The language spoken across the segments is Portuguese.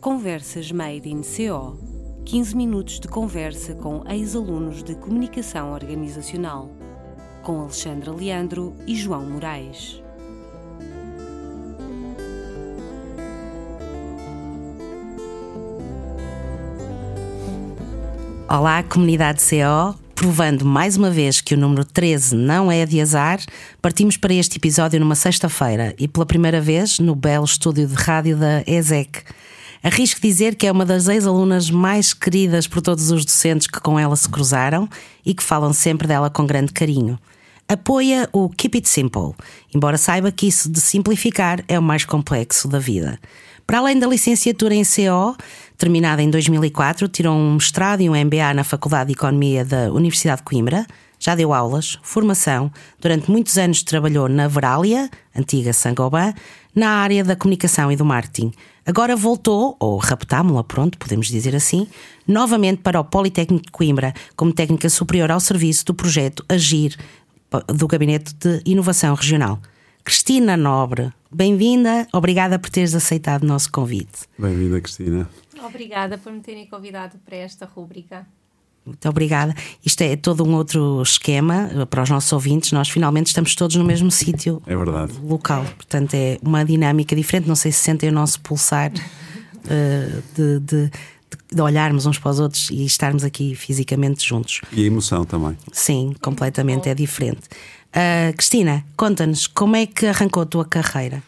Conversas Made in CO 15 minutos de conversa com ex-alunos de comunicação organizacional, com Alexandra Leandro e João Moraes. Olá, comunidade CO. Provando mais uma vez que o número 13 não é de azar, partimos para este episódio numa sexta-feira e pela primeira vez no belo estúdio de rádio da ESEC. Arrisco dizer que é uma das ex-alunas mais queridas por todos os docentes que com ela se cruzaram e que falam sempre dela com grande carinho. Apoia o Keep It Simple, embora saiba que isso de simplificar é o mais complexo da vida. Para além da licenciatura em CO, terminada em 2004, tirou um mestrado e um MBA na Faculdade de Economia da Universidade de Coimbra. Já deu aulas, formação, durante muitos anos trabalhou na Veralia, antiga Sangoban, na área da comunicação e do marketing. Agora voltou, ou raptámo-la, pronto, podemos dizer assim, novamente para o Politécnico de Coimbra, como técnica superior ao serviço do projeto Agir do Gabinete de Inovação Regional. Cristina Nobre, bem-vinda, obrigada por teres aceitado o nosso convite. Bem-vinda, Cristina. Obrigada por me terem convidado para esta rúbrica. Muito obrigada. Isto é todo um outro esquema eh, para os nossos ouvintes. Nós finalmente estamos todos no mesmo sítio. É verdade. Local. Portanto, é uma dinâmica diferente. Não sei se sentem o nosso pulsar uh, de, de, de, olharmos uns para os outros e estarmos aqui fisicamente juntos. E a emoção também. Sim, completamente é diferente. Uh, Cristina, conta-nos como é que arrancou a tua carreira?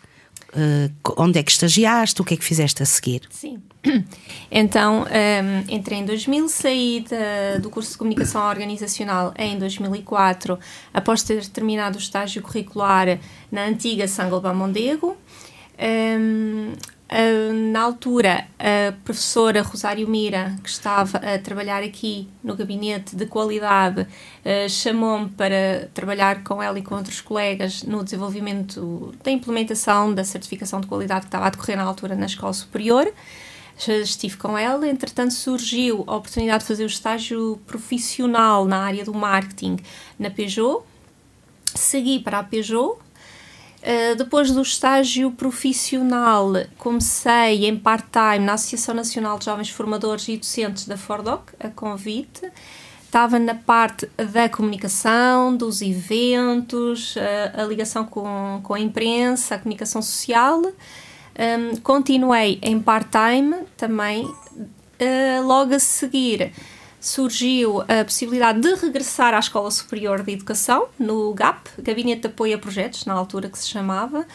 Uh, onde é que estagiaste? O que é que fizeste a seguir? Sim. Então, um, entrei em 2000, saí de, do curso de Comunicação Organizacional em 2004, após ter terminado o estágio curricular na antiga Sangalba Mondego. Um, Uh, na altura, a professora Rosário Mira, que estava a trabalhar aqui no gabinete de qualidade, uh, chamou-me para trabalhar com ela e com outros colegas no desenvolvimento da implementação da certificação de qualidade que estava a decorrer na altura na Escola Superior. Estive com ela, entretanto surgiu a oportunidade de fazer o estágio profissional na área do marketing na Peugeot. Segui para a Peugeot, Uh, depois do estágio profissional, comecei em part-time na Associação Nacional de Jovens Formadores e Docentes da Fordoc, a convite. Estava na parte da comunicação, dos eventos, uh, a ligação com, com a imprensa, a comunicação social. Um, continuei em part-time também, uh, logo a seguir surgiu a possibilidade de regressar à Escola Superior de Educação, no GAP, Gabinete de Apoio a Projetos, na altura que se chamava.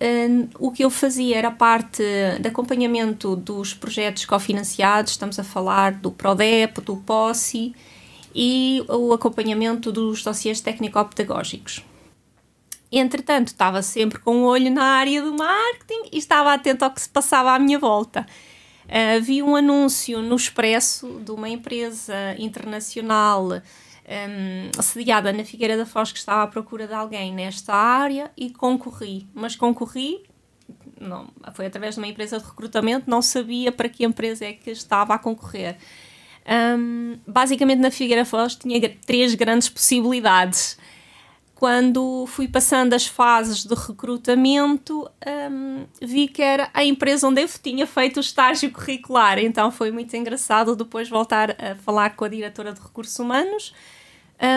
Um, o que eu fazia era parte de acompanhamento dos projetos cofinanciados, estamos a falar do PRODEP, do POSSI e o acompanhamento dos dossiês técnico-pedagógicos. Entretanto, estava sempre com o um olho na área do marketing e estava atento ao que se passava à minha volta. Uh, vi um anúncio no Expresso de uma empresa internacional um, sediada na Figueira da Foz que estava à procura de alguém nesta área e concorri. Mas concorri, não, foi através de uma empresa de recrutamento, não sabia para que empresa é que estava a concorrer. Um, basicamente, na Figueira Foz tinha três grandes possibilidades quando fui passando as fases de recrutamento, um, vi que era a empresa onde eu tinha feito o estágio curricular. Então foi muito engraçado depois voltar a falar com a diretora de recursos humanos.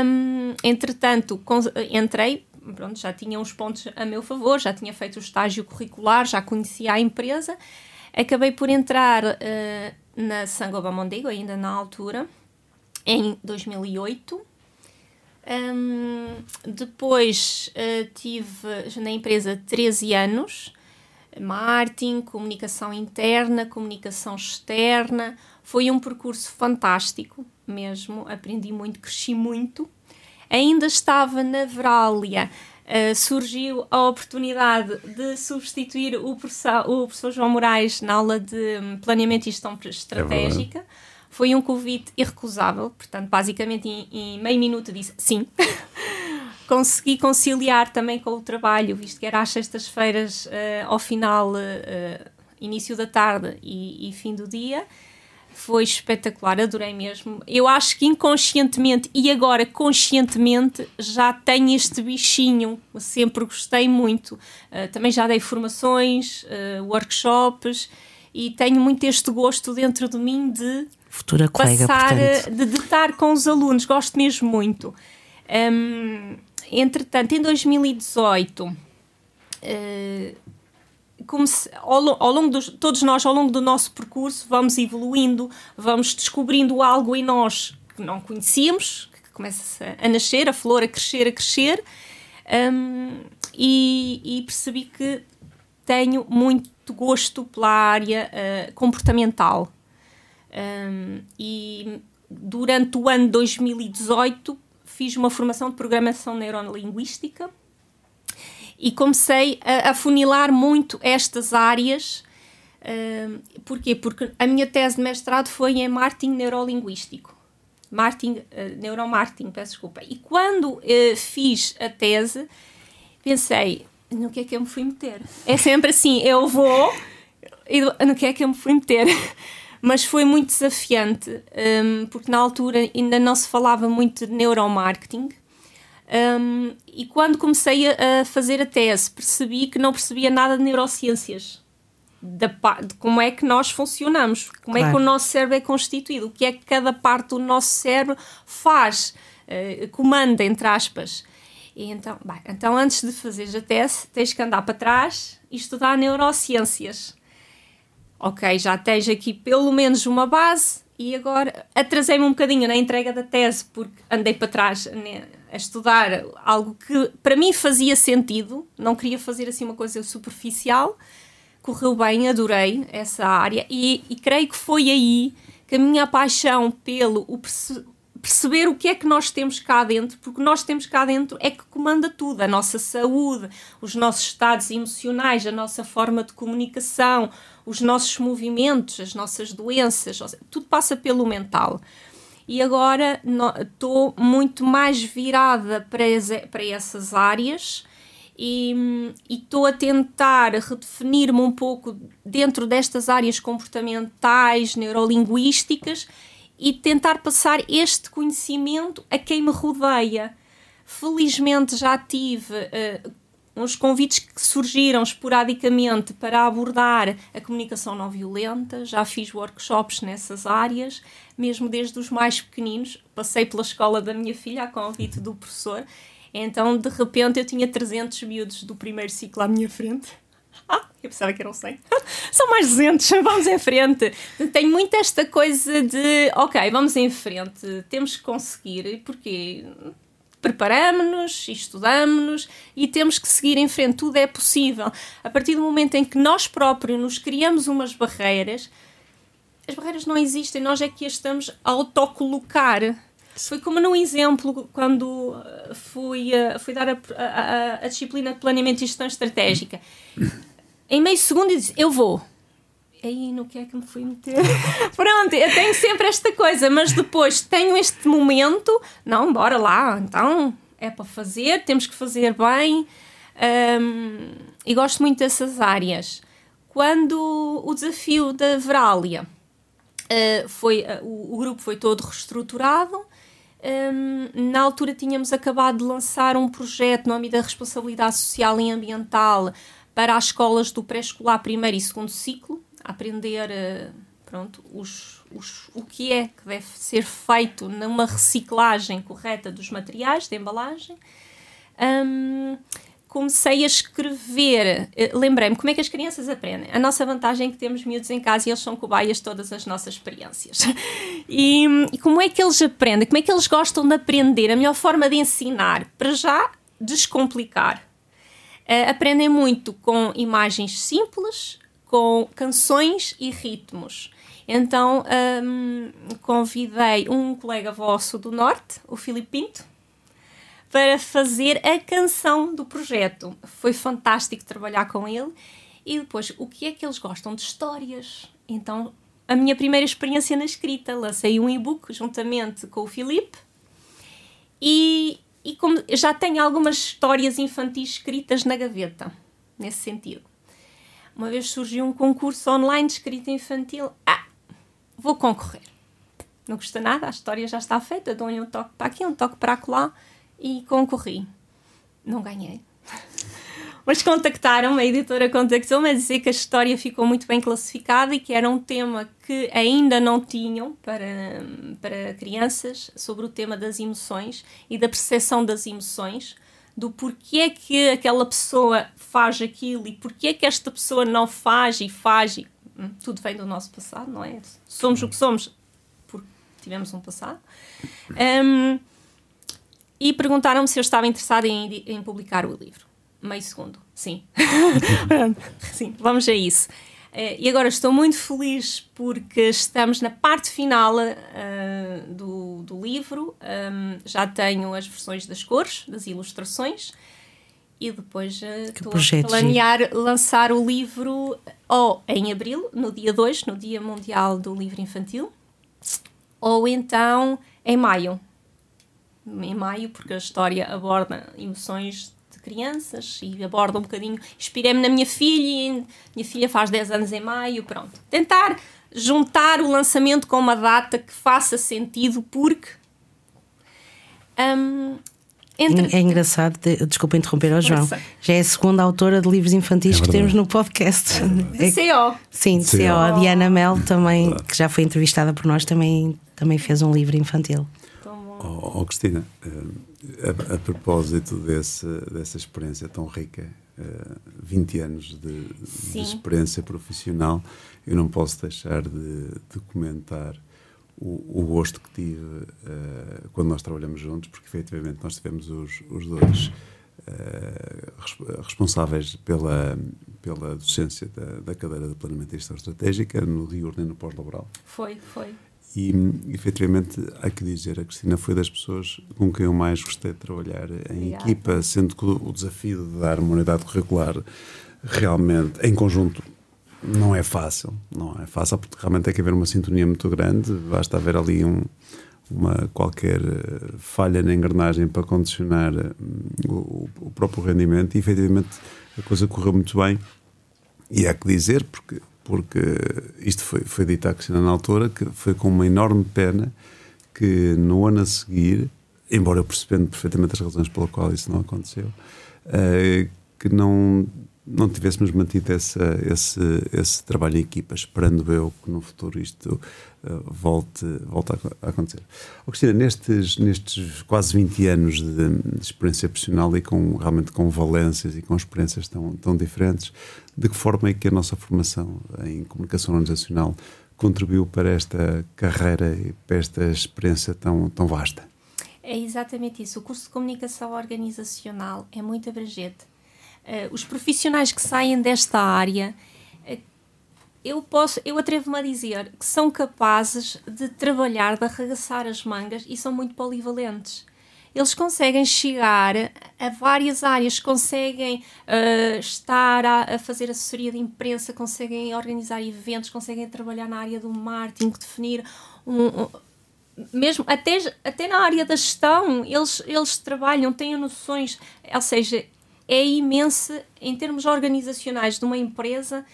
Um, entretanto, entrei, pronto, já tinha uns pontos a meu favor, já tinha feito o estágio curricular, já conhecia a empresa. Acabei por entrar uh, na Sangoba Mondego, ainda na altura, em 2008 um, depois uh, tive na empresa 13 anos, marketing, comunicação interna, comunicação externa. Foi um percurso fantástico mesmo, aprendi muito, cresci muito. Ainda estava na Veralia, uh, surgiu a oportunidade de substituir o professor, o professor João Moraes na aula de planeamento e gestão estratégica. É foi um convite irrecusável, portanto, basicamente em, em meio minuto disse sim. Consegui conciliar também com o trabalho, visto que era às sextas-feiras, uh, ao final, uh, início da tarde e, e fim do dia foi espetacular, adorei mesmo. Eu acho que inconscientemente e agora conscientemente já tenho este bichinho, sempre gostei muito. Uh, também já dei formações, uh, workshops e tenho muito este gosto dentro de mim de futura colega, passar, portanto. de, de estar com os alunos, gosto mesmo muito. Um, entretanto, em 2018, uh, se, ao, ao, longo dos, todos nós, ao longo do nosso percurso, vamos evoluindo, vamos descobrindo algo em nós que não conhecíamos, que começa a nascer, a flor a crescer, a crescer, um, e, e, percebi que tenho muito gosto pela área uh, comportamental. Um, e durante o ano 2018 fiz uma formação de programação neurolinguística e comecei a, a funilar muito estas áreas. Uh, porquê? Porque a minha tese de mestrado foi em marketing neurolinguístico. Marketing, uh, neuromarketing, peço desculpa. E quando uh, fiz a tese, pensei, no que é que eu me fui meter? É sempre assim, eu vou e no que é que eu me fui meter? Mas foi muito desafiante, um, porque na altura ainda não se falava muito de neuromarketing. Um, e quando comecei a, a, fazer a tese, percebi que não percebia nada de neurociências. Da, de como é que nós funcionamos, como claro. é que o nosso cérebro é constituído, o que é que cada parte do nosso cérebro faz, uh, comanda, entre aspas. E então, bem, então, antes de fazeres a tese, tens que andar para trás e estudar neurociências. Ok, já tens aqui pelo menos uma base e agora atrasei-me um bocadinho na entrega da tese porque andei para trás a estudar algo que para mim fazia sentido, não queria fazer assim uma coisa superficial. Correu bem, adorei essa área e, e creio que foi aí que a minha paixão pelo o perceber o que é que nós temos cá dentro, porque nós temos cá dentro é que comanda tudo, a nossa saúde, os nossos estados emocionais, a nossa forma de comunicação, os nossos movimentos, as nossas doenças, tudo passa pelo mental. E agora estou muito mais virada para, para essas áreas e estou a tentar redefinir-me um pouco dentro destas áreas comportamentais, neurolinguísticas e tentar passar este conhecimento a quem me rodeia. Felizmente já tive uh, uns convites que surgiram esporadicamente para abordar a comunicação não violenta, já fiz workshops nessas áreas, mesmo desde os mais pequeninos. Passei pela escola da minha filha a convite do professor, então de repente eu tinha 300 miúdos do primeiro ciclo à minha frente ah, eu pensava que eram 100. São mais 200, vamos em frente. Tenho muito esta coisa de, ok, vamos em frente, temos que conseguir, porque preparamos-nos, estudamos-nos e temos que seguir em frente. Tudo é possível. A partir do momento em que nós próprios nos criamos umas barreiras, as barreiras não existem, nós é que as estamos a autocolocar. Foi como num exemplo, quando fui, fui dar a, a, a disciplina de planeamento e gestão estratégica em meio segundo e disse: Eu vou. Aí no que é que me fui meter? Pronto, eu tenho sempre esta coisa, mas depois tenho este momento, não, bora lá, então é para fazer, temos que fazer bem. Um, e gosto muito dessas áreas. Quando o desafio da Veralia uh, foi, uh, o, o, grupo foi todo reestruturado, um, na altura tínhamos acabado de lançar um projeto no âmbito da responsabilidade social e ambiental para as escolas do pré-escolar primeiro e segundo ciclo, aprender uh, pronto, os, os, o que é que deve ser feito numa reciclagem correta dos materiais de embalagem. Um, comecei a escrever, uh, lembrei-me como é que as crianças aprendem. A nossa vantagem é que temos miúdos em casa e eles são cobaias de todas as nossas experiências. e, e como é que eles aprendem? Como é que eles gostam de aprender? A melhor forma de ensinar, para já, descomplicar Uh, aprendem muito com imagens simples, com canções e ritmos. Então um, convidei um colega vosso do Norte, o Filipe Pinto, para fazer a canção do projeto. Foi fantástico trabalhar com ele. E depois, o que é que eles gostam de histórias? Então, a minha primeira experiência na escrita, lancei um e-book juntamente com o Filipe e e como já tenho algumas histórias infantis escritas na gaveta, nesse sentido. Uma vez surgiu um concurso online de escrita infantil. Ah, vou concorrer. Não custa nada, a história já está feita, dou-lhe um toque para aqui, um toque para lá e concorri. Não ganhei. Mas contactaram-me, a editora contactou-me a dizer que a história ficou muito bem classificada e que era um tema que ainda não tinham para, para crianças sobre o tema das emoções e da percepção das emoções, do porquê que aquela pessoa faz aquilo e porquê que esta pessoa não faz e faz. E, hum, tudo vem do nosso passado, não é? Somos o que somos porque tivemos um passado. Um, e perguntaram-me se eu estava interessada em, em publicar o livro meio segundo. Sim. Sim, vamos a isso. Uh, e agora estou muito feliz porque estamos na parte final uh, do, do livro. Um, já tenho as versões das cores, das ilustrações. E depois uh, estou a planear lançar o livro ou em abril, no dia 2, no Dia Mundial do Livro Infantil, ou então em maio. Em maio, porque a história aborda emoções crianças e aborda um bocadinho. Inspirei-me na minha filha, minha filha faz 10 anos em maio, pronto. Tentar juntar o lançamento com uma data que faça sentido, porque. Um, entre... É engraçado, desculpa interromper ao João. Já é a segunda autora de livros infantis é que temos no podcast. De é, CO. Sim, de CO. CO. A Diana Mel também, que já foi entrevistada por nós, também, também fez um livro infantil. Oh, oh, Cristina, a, a, propósito desse, dessa experiência tão rica, uh, 20 anos de, de, experiência profissional, eu não posso deixar de, de comentar o, o, gosto que tive uh, quando nós trabalhamos juntos, porque efetivamente nós tivemos os, os dois uh, responsáveis pela, pela docência da, da cadeira de planeamento e estratégica no diurno e no pós-laboral. Foi, foi. E, efetivamente, há que dizer, a Cristina foi das pessoas com quem eu mais gostei de trabalhar em Obrigada. equipa, sendo que o desafio de dar uma unidade curricular realmente, em conjunto, não é fácil. Não é fácil, porque realmente tem que haver uma sintonia muito grande, basta haver ali um, uma qualquer eh, falha na engrenagem para condicionar hum, o, o próprio rendimento e, efetivamente, a coisa correu muito bem. E há que dizer, porque porque isto foi, foi dito à Cristina na altura, que foi com uma enorme pena que no ano a seguir, embora eu percebendo perfeitamente as razões pela qual isso não aconteceu, uh, que não, não tivéssemos mantido essa, esse, esse trabalho em equipa, esperando eu que no futuro isto uh, volte, volte a, acontecer. Oh, Cristina, nestes, nestes quase 20 anos de, de, experiência profissional e com, realmente com valências e com experiências tão, tão diferentes, de que forma é que a nossa formação em comunicação organizacional contribuiu para esta carreira e para esta experiência tão, tão vasta? É exatamente isso. O curso de comunicação organizacional é muito abrangente. Uh, os profissionais que saem desta área, uh, eu posso, eu atrevo-me a dizer que são capazes de trabalhar, de arregaçar as mangas e são muito polivalentes. Eles conseguem chegar a várias áreas, conseguem uh, estar a, a, fazer assessoria de imprensa, conseguem organizar eventos, conseguem trabalhar na área do marketing, definir um, um mesmo até, até na área da gestão, eles, eles trabalham, têm noções, ou seja, é imenso em termos organizacionais de uma empresa.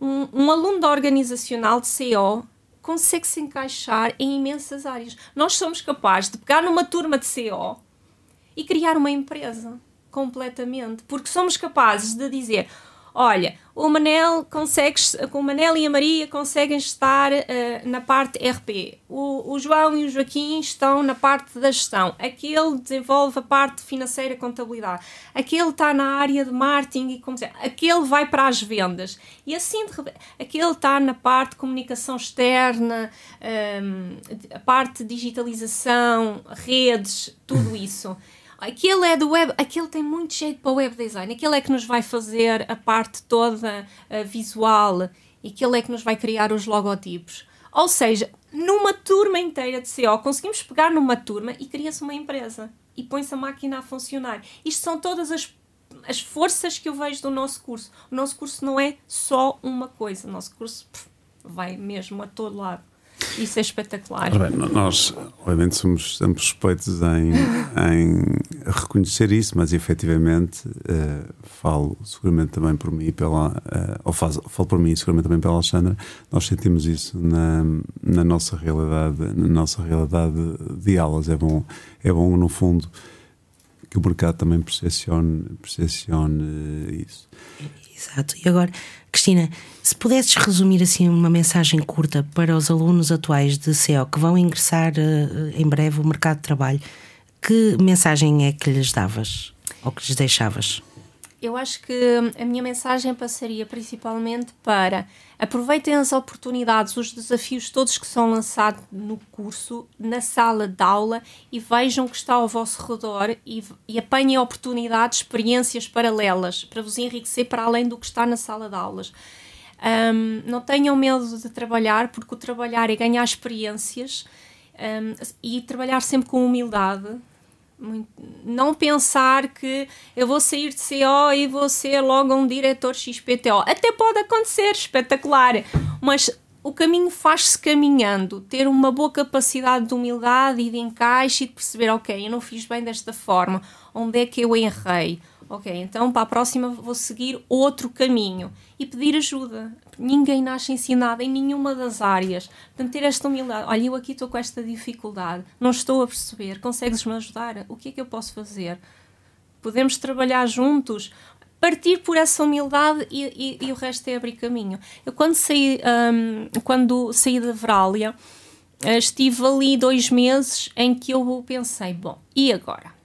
Um, um aluno da organizacional de CO consegue se encaixar em imensas áreas. Nós somos capazes de pegar numa turma de CO e criar uma empresa completamente, porque somos capazes de dizer olha, o Manel consegue, o Manel e a Maria conseguem estar uh, na parte RP, o, o, João e o Joaquim estão na parte da gestão, aquele desenvolve a parte financeira e contabilidade, aquele está na área de marketing e como dizer, aquele vai para as vendas. E assim de aquele está na parte de comunicação externa, um, ehm, a parte de digitalização, redes, tudo isso. Aquele é do web, aquele tem muito jeito para web design, aquele é que nos vai fazer a parte toda uh, visual e aquele é que nos vai criar os logotipos. Ou seja, numa turma inteira de CO, conseguimos pegar numa turma e cria-se uma empresa e põe-se a máquina a funcionar. Isto são todas as, as forças que eu vejo do nosso curso. O nosso curso não é só uma coisa, o nosso curso pff, vai mesmo a todo lado. Isso é espetacular. Bem, nós, obviamente, somos sempre suspeitos em, em reconhecer isso, mas efetivamente uh, falo seguramente também por mim, pela, uh, ou faz, falo por mim seguramente também pela Alexandra. Nós sentimos isso na, na nossa realidade, na nossa realidade de aulas. É bom, é bom no fundo que o mercado também percepcione, percepcione isso. Exato. E agora, Cristina, se pudesses resumir assim uma mensagem curta para os alunos atuais de CO que vão ingressar uh, em breve o mercado de trabalho, que mensagem é que lhes davas ou que lhes deixavas? Eu acho que a minha mensagem passaria principalmente para aproveitem as oportunidades, os desafios todos que são lançados no curso, na sala de aula e vejam o que está ao vosso redor e, e apanhem oportunidades, experiências paralelas para vos enriquecer para além do que está na sala de aulas. Um, não tenham medo de trabalhar, porque o trabalhar é ganhar experiências um, e trabalhar sempre com humildade não pensar que eu vou sair de CO e vou ser logo um diretor XPTO. Até pode acontecer, espetacular, mas o caminho faz-se caminhando. Ter uma boa capacidade de humildade e de encaixe e de perceber, ok, eu não fiz bem desta forma, onde é que eu errei? Ok, então para a próxima vou seguir outro caminho e pedir ajuda. Ninguém nasce ensinado em nenhuma das áreas. Portanto, ter esta humildade. Olha, eu aqui estou com esta dificuldade, não estou a perceber. Consegues-me ajudar? O que é que eu posso fazer? Podemos trabalhar juntos? Partir por essa humildade e, e, e o resto é abrir caminho. Eu, quando saí, um, quando saí da Verália, eh, estive ali dois meses em que eu pensei: bom, e agora?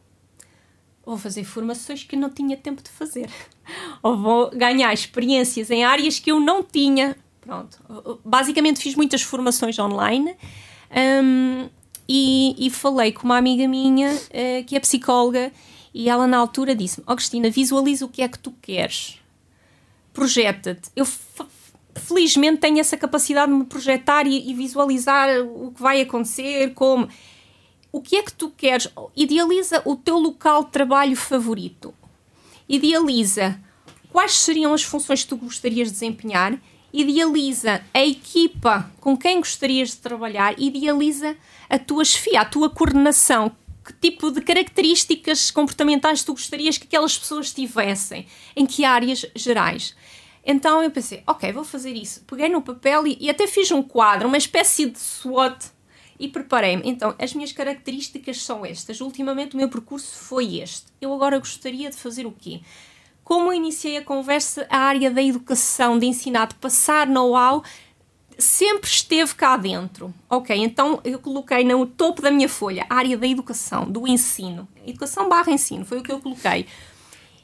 Vou fazer formações que não tinha tempo de fazer ou vou ganhar experiências em áreas que eu não tinha. Pronto. Basicamente fiz muitas formações online um, e, e, falei com uma amiga minha uh, que é psicóloga e ela na altura disse-me: oh, Cristina, visualiza o que é que tu queres. Projeta-te. Eu felizmente tenho essa capacidade de me projetar e, e visualizar o que vai acontecer, como o que é que tu queres? Idealiza o teu local de trabalho favorito idealiza quais seriam as funções que tu gostarias de desempenhar, idealiza a equipa com quem gostarias de trabalhar, idealiza a tua chefia, a tua coordenação, que tipo de características comportamentais tu gostarias que aquelas pessoas tivessem, em que áreas gerais. Então eu pensei, ok, vou fazer isso. Peguei no papel e, e até fiz um quadro, uma espécie de SWOT e preparei-me. Então, as minhas características são estas. Ultimamente o meu percurso foi este. Eu agora gostaria de fazer o quê? Como iniciei a conversa, a área da educação, de ensinar, de passar know-how, sempre esteve cá dentro. Ok, então eu coloquei no topo da minha folha a área da educação, do ensino. Educação barra ensino, foi o que eu coloquei.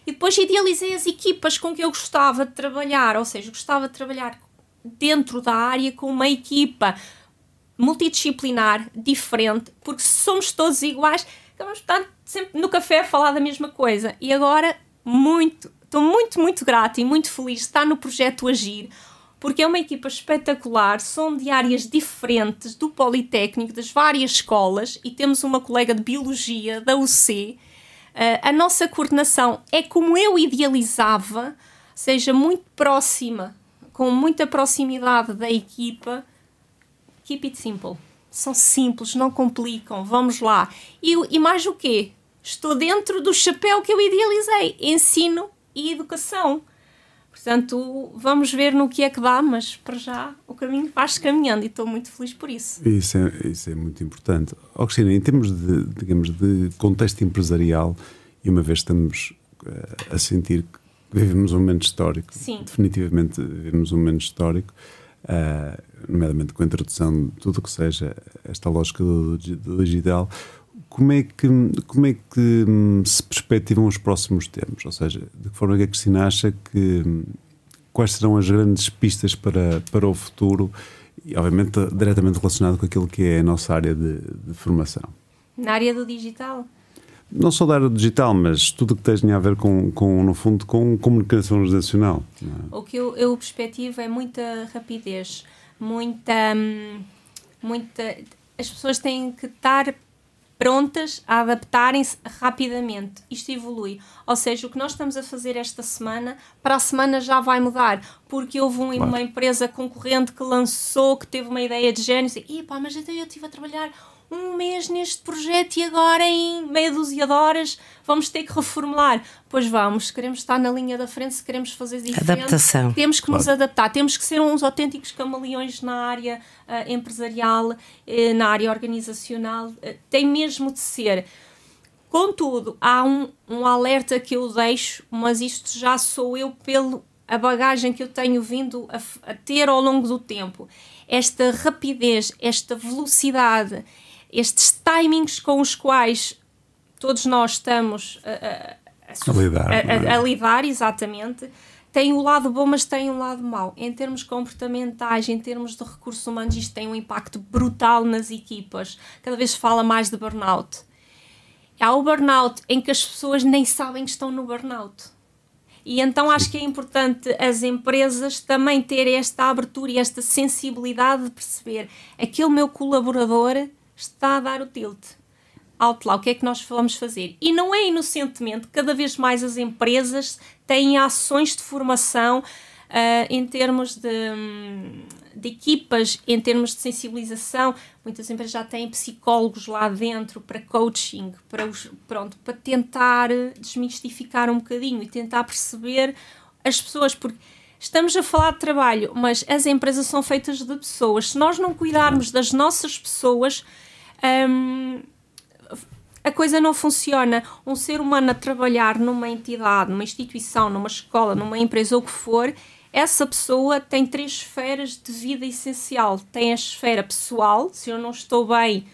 E depois idealizei as equipas com que eu gostava de trabalhar, ou seja, gostava de trabalhar dentro da área com uma equipa multidisciplinar, diferente, porque somos todos iguais, estar sempre no café a falar da mesma coisa. E agora, muito, estou muito, muito grata e muito feliz de estar no projeto Agir, porque é uma equipa espetacular, são de áreas diferentes do Politécnico, das várias escolas, e temos uma colega de Biologia da UC. Uh, eh, a nossa coordenação é como eu idealizava, seja muito próxima, com muita proximidade da equipa, Keep it simple. São simples, não complicam, vamos lá. E, e mais o quê? Estou dentro do chapéu que eu idealizei: ensino e educação. Portanto, vamos ver no que é que dá, mas para já o caminho faz-se caminhando e estou muito feliz por isso. Isso é, isso é muito importante. Oh, Cristina, em termos de, digamos, de contexto empresarial, e uma vez estamos uh, a sentir que vivemos um momento histórico, Sim. definitivamente vivemos um momento histórico, uh, nomeadamente com a introdução de tudo o que seja esta lógica do, do, digital, como é, que, como é que hum, se perspectivam os próximos tempos? Ou seja, de que forma é que a Cristina acha que. Hum, quais serão as grandes pistas para, para o futuro e, obviamente, diretamente relacionado com aquilo que é a nossa área de, de formação? Na área do digital? não só da área digital, mas tudo o que tenha a ver com, com no fundo, com comunicação organizacional. É? O que eu, eu perspectivo é muita rapidez, muita, hum, muita. As pessoas têm que estar prontas a adaptarem-se rapidamente. Isto evolui. Ou seja, o que nós estamos a fazer esta semana, para a semana já vai mudar. Porque houve um, uma empresa concorrente que lançou, que teve uma ideia de género e pá, mas até eu estive a trabalhar um mês neste projeto e agora em meia dúzia de horas vamos ter que reformular. Pois vamos, queremos estar na linha da frente, se queremos fazer diferente. Adaptação. Temos que claro. nos adaptar, temos que ser uns autênticos camaleões na área uh, empresarial, uh, na área organizacional. Uh, tem mesmo de ser. Contudo, há um, um alerta que eu deixo, mas isto já sou eu pelo a bagagem que eu tenho vindo a, a ter ao longo do tempo. Esta rapidez, esta velocidade, estes timings com os quais todos nós estamos a, a, a lidar, a, a, lidar, exatamente, tem o lado bom, mas tem um lado mau. Em termos comportamentais, em termos de recursos humanos, isto tem um impacto brutal nas equipas. Cada vez se fala mais de burnout. Há o burnout em que as pessoas nem sabem que estão no burnout. E então acho que é importante as empresas também terem esta abertura e esta sensibilidade de perceber aquele meu colaborador está a dar o tilt. Alto lá, o que é que nós vamos fazer? E não é inocentemente, cada vez mais as empresas têm ações de formação uh, em termos de, de equipas, em termos de sensibilização. Muitas empresas já têm psicólogos lá dentro para coaching, para, os, pronto, para tentar desmistificar um bocadinho e tentar perceber as pessoas, porque estamos a falar de trabalho, mas as empresas são feitas de pessoas. Se nós não cuidarmos das nossas pessoas, hum, a coisa não funciona. Um ser humano a trabalhar numa entidade, numa instituição, numa escola, numa empresa o que for, essa pessoa tem três esferas de vida essencial. Tem a esfera pessoal, se eu não estou bem,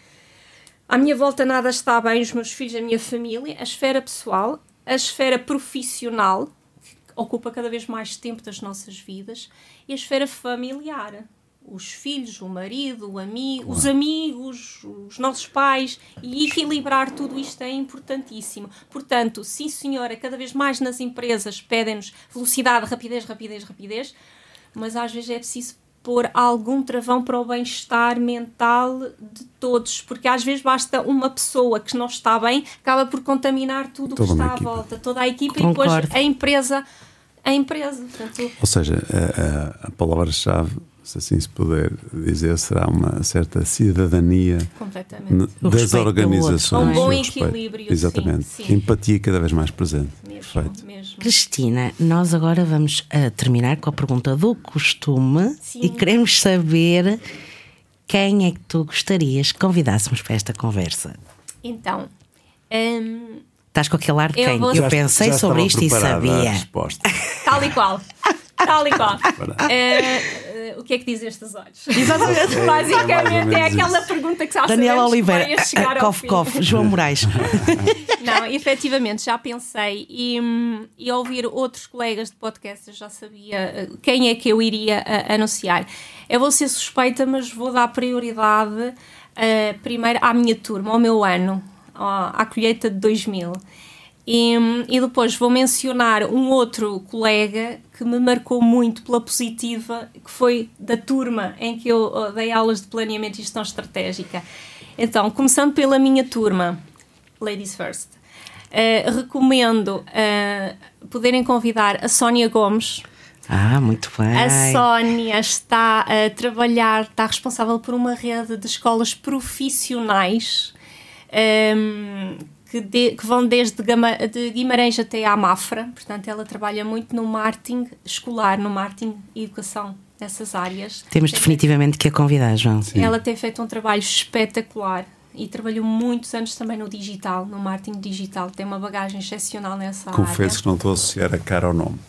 à minha volta nada está bem, os meus filhos, a minha família. A esfera pessoal, a esfera profissional, que ocupa cada vez mais tempo das nossas vidas, e a esfera familiar os filhos, o marido, o amigo, os amigos, os nossos pais e equilibrar tudo isto é importantíssimo. Portanto, sim senhora, cada vez mais nas empresas pedem-nos velocidade, rapidez, rapidez, rapidez, mas às vezes é preciso pôr algum travão para o bem-estar mental de todos, porque às vezes basta uma pessoa que não está bem, acaba por contaminar tudo o que está à volta, toda a equipa Concordo. e depois a empresa a empresa. Portanto, Ou seja, a, a, a palavra-chave se assim se puder dizer, será uma certa cidadania das organizações. Um bom equilíbrio. Exatamente. Sim, sim. Empatia cada vez mais presente. Mesmo, Perfeito. Mesmo. Cristina, nós agora vamos a terminar com a pergunta do costume sim. e queremos saber quem é que tu gostarias que convidássemos para esta conversa. Então. Hum, Estás com aquele ar de quem? Eu, eu pensei já sobre isto e sabia. Tal e qual. Tal e qual. Uh, o que é que diz estes olhos? Exatamente. Basicamente é aquela pergunta que já Daniela Oliveira, cof, cof, João Moraes. Não, efetivamente, já pensei e, e ao ouvir outros colegas de podcast eu já sabia eh, quem é que eu iria uh, anunciar. Eu vou ser suspeita, mas vou dar prioridade uh, primeiro à minha turma, ao meu ano, à colheita de 2000. E, e, depois vou mencionar um outro colega que me marcou muito pela positiva, que foi da turma em que eu dei aulas de planeamento e gestão estratégica. Então, começando pela minha turma, Ladies First, uh, recomendo uh, poderem convidar a Sónia Gomes. Ah, muito bem. A Sónia está a trabalhar, está responsável por uma rede de escolas profissionais. Um, que, de, que vão desde Gama, de Guimarães até à Mafra, portanto ela trabalha muito no marketing escolar, no marketing e educação nessas áreas. Temos tem definitivamente feito, que a convidar, João. Sim. Ela tem feito um trabalho espetacular e trabalhou muitos anos também no digital, no marketing digital, tem uma bagagem excepcional nessa Confesso área. Confesso que não estou a associar a cara ao nome.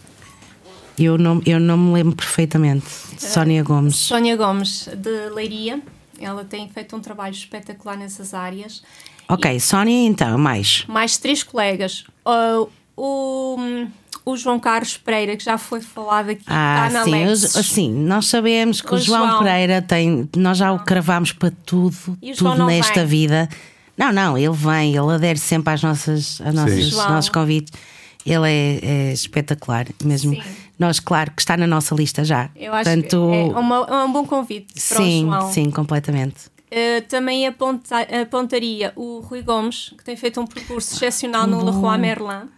Eu não, eu não me lembro perfeitamente. Uh, Sónia Gomes. Sónia Gomes, de Leiria. Ela tem feito um trabalho espetacular nessas áreas Ok, e, Sónia, então, mais. Mais três colegas. Uh, o, o João Carlos Pereira, que já foi falado aqui, ah, está na sim, Lex. sim, nós sabemos que o, o João, João, Pereira tem. Nós já o cravamos para tudo, tudo nesta vem. vida. Não, não, ele vem, ele adere sempre às nossas, às nossas nossos convites. Ele é, é espetacular, mesmo. Sim. Nós, claro, que está na nossa lista já. Eu acho Portanto, que é, uma, é um bom convite para sim, o João. Sim, completamente. Uh, também aponta, apontaria o Rui Gomes, que tem feito um percurso excepcional no Leroy Merlin.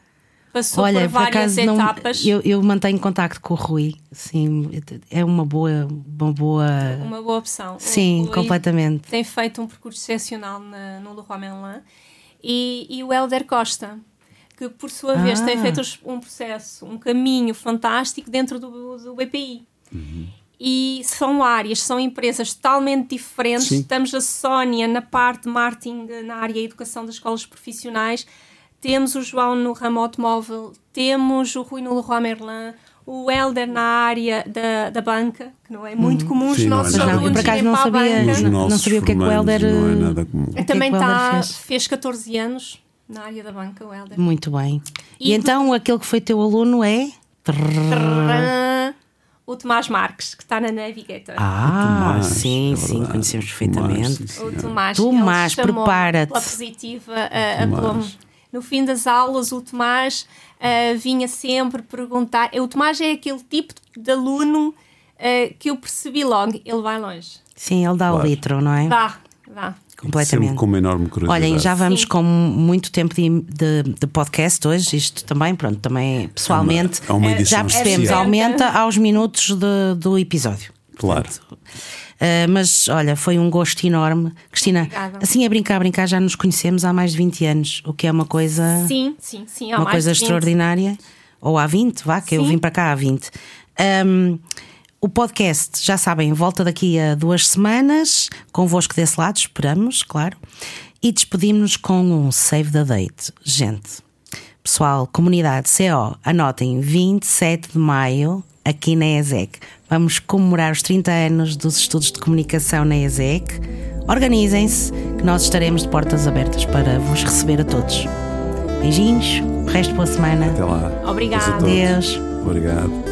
Passou Olha, por várias por etapas. Não, eu, eu, mantenho contacto com o Rui, sim, é uma boa, uma boa. Uma boa opção. Sim, completamente. Tem feito um percurso excepcional na, no Leroy Merlin. E, e o Helder Costa, que por sua vez ah. tem feito um processo, um caminho fantástico dentro do, do BPI. Uhum. E são áreas, são empresas totalmente diferentes. Sim. Estamos a Sónia na parte de marketing, na área de educação das escolas profissionais, temos o João no ramo automóvel, temos o Rui no Leroy Merlin, o Helder na área da, da banca, que não é muito comum os Sim, não é nossos Não, por alunos acaso não para a sabia. Não- não sabia o que é que o Helder, Não é eh, nada comum. que é que Também o Helder tá, fez? fez 14 anos na área da banca, o Helder. Muito bem. E, E então aquele que foi teu aluno é. Trrrrã, O Tomás Marques, que está na Navigator. Ah, Tomás, sim, é sim, conhecemos Tomás, perfeitamente. sim, O. Tomás, Tomás, prepara-te. Pela positiva, uh, Tomás. apelou-me. No fim das aulas, o Tomás uh, vinha sempre perguntar. O Tomás é aquele tipo de aluno uh, que eu percebi logo. Ele vai longe. Sim, ele dá o Claro. litro, não é? Dá, dá. Completamente. Sempre com uma enorme curiosidade. Olhem, já vamos Sim. com muito tempo de, de- de podcast hoje, isto também, pronto, também pessoalmente É uma edição já percebemos, especial. aumenta aos minutos de- do episódio. Claro. Uh, mas olha, foi um gosto enorme. Cristina, Obrigada. assim a brincar, a brincar, já nos conhecemos há mais de 20 anos, o que é uma coisa, Sim, sim, sim. há uma mais coisa de 20. extraordinária. Ou há 20, vá, que eu Sim. vim para cá há 20. Um, o podcast, já sabem, volta daqui a duas semanas, convosco desse lado, esperamos, claro. E despedimos-nos com um save the date. Gente, pessoal, comunidade CO, anotem 27 de maio, aqui na ESEC. Vamos comemorar os 30 anos dos estudos de comunicação na ESEC. Organizem-se, que nós estaremos de portas abertas para vos receber a todos. Beijinhos, resto boa semana. Até lá. Obrigada. Todos. Adeus. Obrigado.